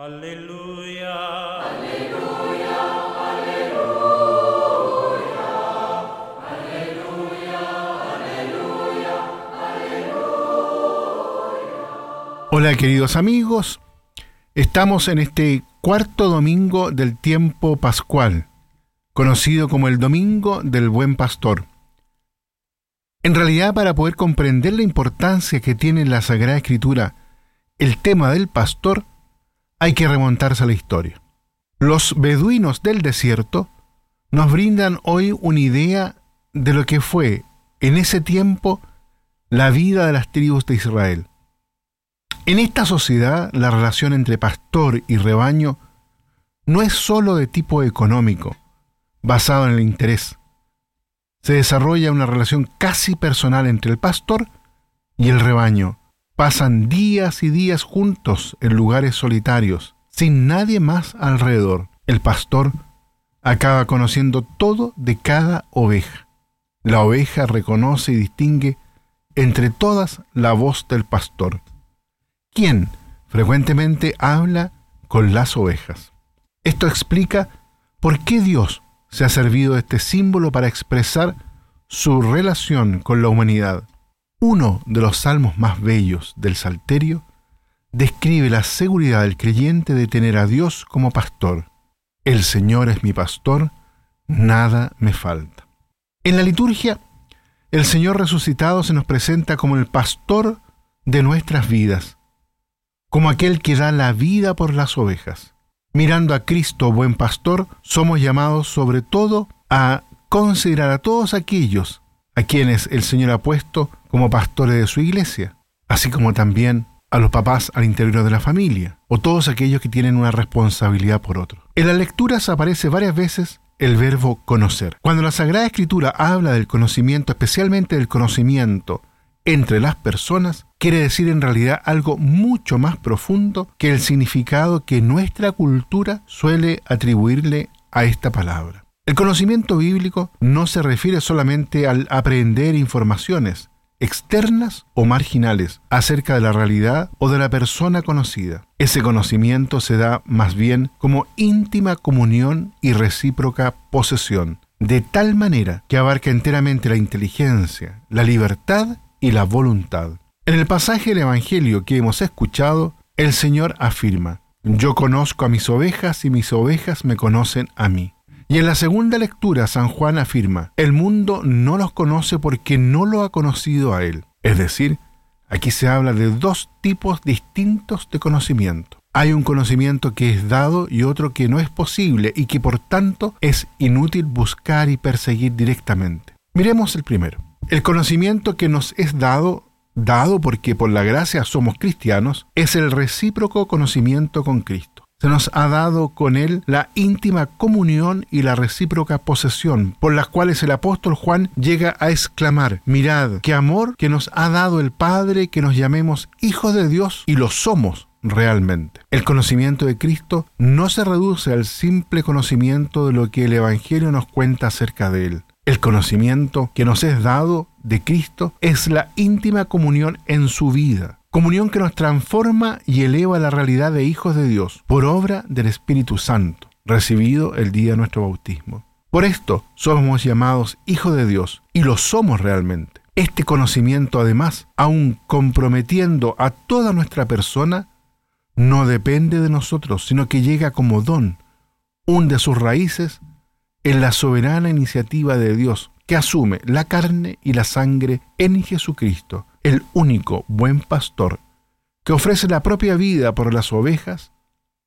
Aleluya. Hola queridos amigos, estamos en este cuarto domingo del tiempo pascual, conocido como el Domingo del Buen Pastor. En realidad, para poder comprender la importancia que tiene en la Sagrada Escritura el tema del pastor, hay que remontarse a la historia. Los beduinos del desierto nos brindan hoy una idea de lo que fue en ese tiempo la vida de las tribus de Israel. En esta sociedad, la relación entre pastor y rebaño no es sólo de tipo económico, basado en el interés. Se desarrolla una relación casi personal entre el pastor y el rebaño. Pasan días y días juntos en lugares solitarios, sin nadie más alrededor. El pastor acaba conociendo todo de cada oveja. La oveja reconoce y distingue entre todas la voz del pastor quien frecuentemente habla con las ovejas. Esto explica por qué Dios se ha servido de este símbolo para expresar su relación con la humanidad. Uno de los salmos más bellos del Salterio describe la seguridad del creyente de tener a Dios como pastor. El Señor es mi pastor, nada me falta. En la liturgia, el Señor resucitado se nos presenta como el pastor de nuestras vidas, como aquel que da la vida por las ovejas. Mirando a Cristo, buen pastor, somos llamados sobre todo a considerar a todos aquellos a quienes el Señor ha puesto como pastores de su iglesia, así como también a los papás al interior de la familia, o todos aquellos que tienen una responsabilidad por otro. En las lecturas aparece varias veces el verbo conocer. Cuando la Sagrada Escritura habla del conocimiento, especialmente del conocimiento entre las personas quiere decir en realidad algo mucho más profundo que el significado que nuestra cultura suele atribuirle a esta palabra. El conocimiento bíblico no se refiere solamente al aprender informaciones externas o marginales acerca de la realidad o de la persona conocida. Ese conocimiento se da más bien como íntima comunión y recíproca posesión, de tal manera que abarca enteramente la inteligencia, la libertad y la voluntad. En el pasaje del Evangelio que hemos escuchado, el Señor afirma, yo conozco a mis ovejas y mis ovejas me conocen a mí. Y en la segunda lectura San Juan afirma, el mundo no los conoce porque no lo ha conocido a Él. Es decir, aquí se habla de dos tipos distintos de conocimiento. Hay un conocimiento que es dado y otro que no es posible y que por tanto es inútil buscar y perseguir directamente. Miremos el primero. El conocimiento que nos es dado, dado porque por la gracia somos cristianos, es el recíproco conocimiento con Cristo. Se nos ha dado con Él la íntima comunión y la recíproca posesión, por las cuales el apóstol Juan llega a exclamar, mirad, qué amor que nos ha dado el Padre que nos llamemos hijos de Dios y lo somos realmente. El conocimiento de Cristo no se reduce al simple conocimiento de lo que el Evangelio nos cuenta acerca de Él. El conocimiento que nos es dado de Cristo es la íntima comunión en su vida, comunión que nos transforma y eleva la realidad de hijos de Dios por obra del Espíritu Santo, recibido el día de nuestro bautismo. Por esto somos llamados hijos de Dios y lo somos realmente. Este conocimiento además, aun comprometiendo a toda nuestra persona, no depende de nosotros, sino que llega como don, hunde sus raíces en la soberana iniciativa de Dios que asume la carne y la sangre en Jesucristo, el único buen pastor, que ofrece la propia vida por las ovejas,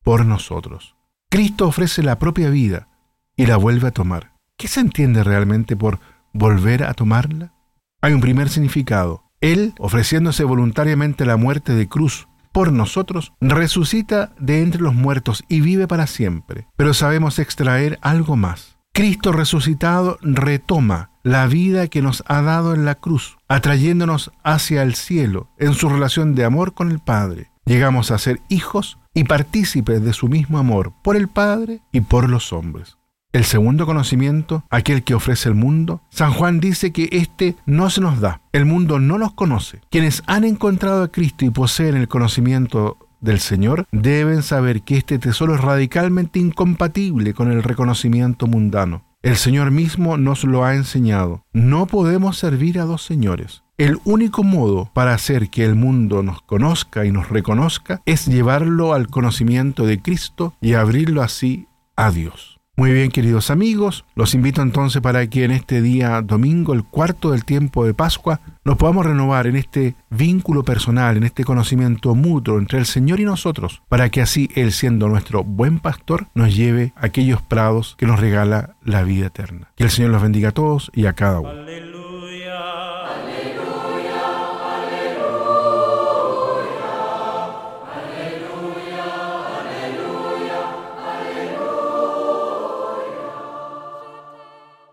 por nosotros. Cristo ofrece la propia vida y la vuelve a tomar. ¿Qué se entiende realmente por volver a tomarla? Hay un primer significado. Él, ofreciéndose voluntariamente la muerte de cruz por nosotros, resucita de entre los muertos y vive para siempre. Pero sabemos extraer algo más. Cristo resucitado retoma la vida que nos ha dado en la cruz, atrayéndonos hacia el cielo en su relación de amor con el Padre. Llegamos a ser hijos y partícipes de su mismo amor por el Padre y por los hombres. El segundo conocimiento, aquel que ofrece el mundo, San Juan dice que éste no se nos da. El mundo no los conoce. Quienes han encontrado a Cristo y poseen el conocimiento del Señor deben saber que este tesoro es radicalmente incompatible con el reconocimiento mundano. El Señor mismo nos lo ha enseñado. No podemos servir a dos señores. El único modo para hacer que el mundo nos conozca y nos reconozca es llevarlo al conocimiento de Cristo y abrirlo así a Dios. Muy bien, queridos amigos, los invito entonces para que en este día domingo, el cuarto del tiempo de Pascua, nos podamos renovar en este vínculo personal, en este conocimiento mutuo entre el Señor y nosotros, para que así Él, siendo nuestro buen pastor, nos lleve a aquellos prados que nos regala la vida eterna. Que el Señor los bendiga a todos y a cada uno.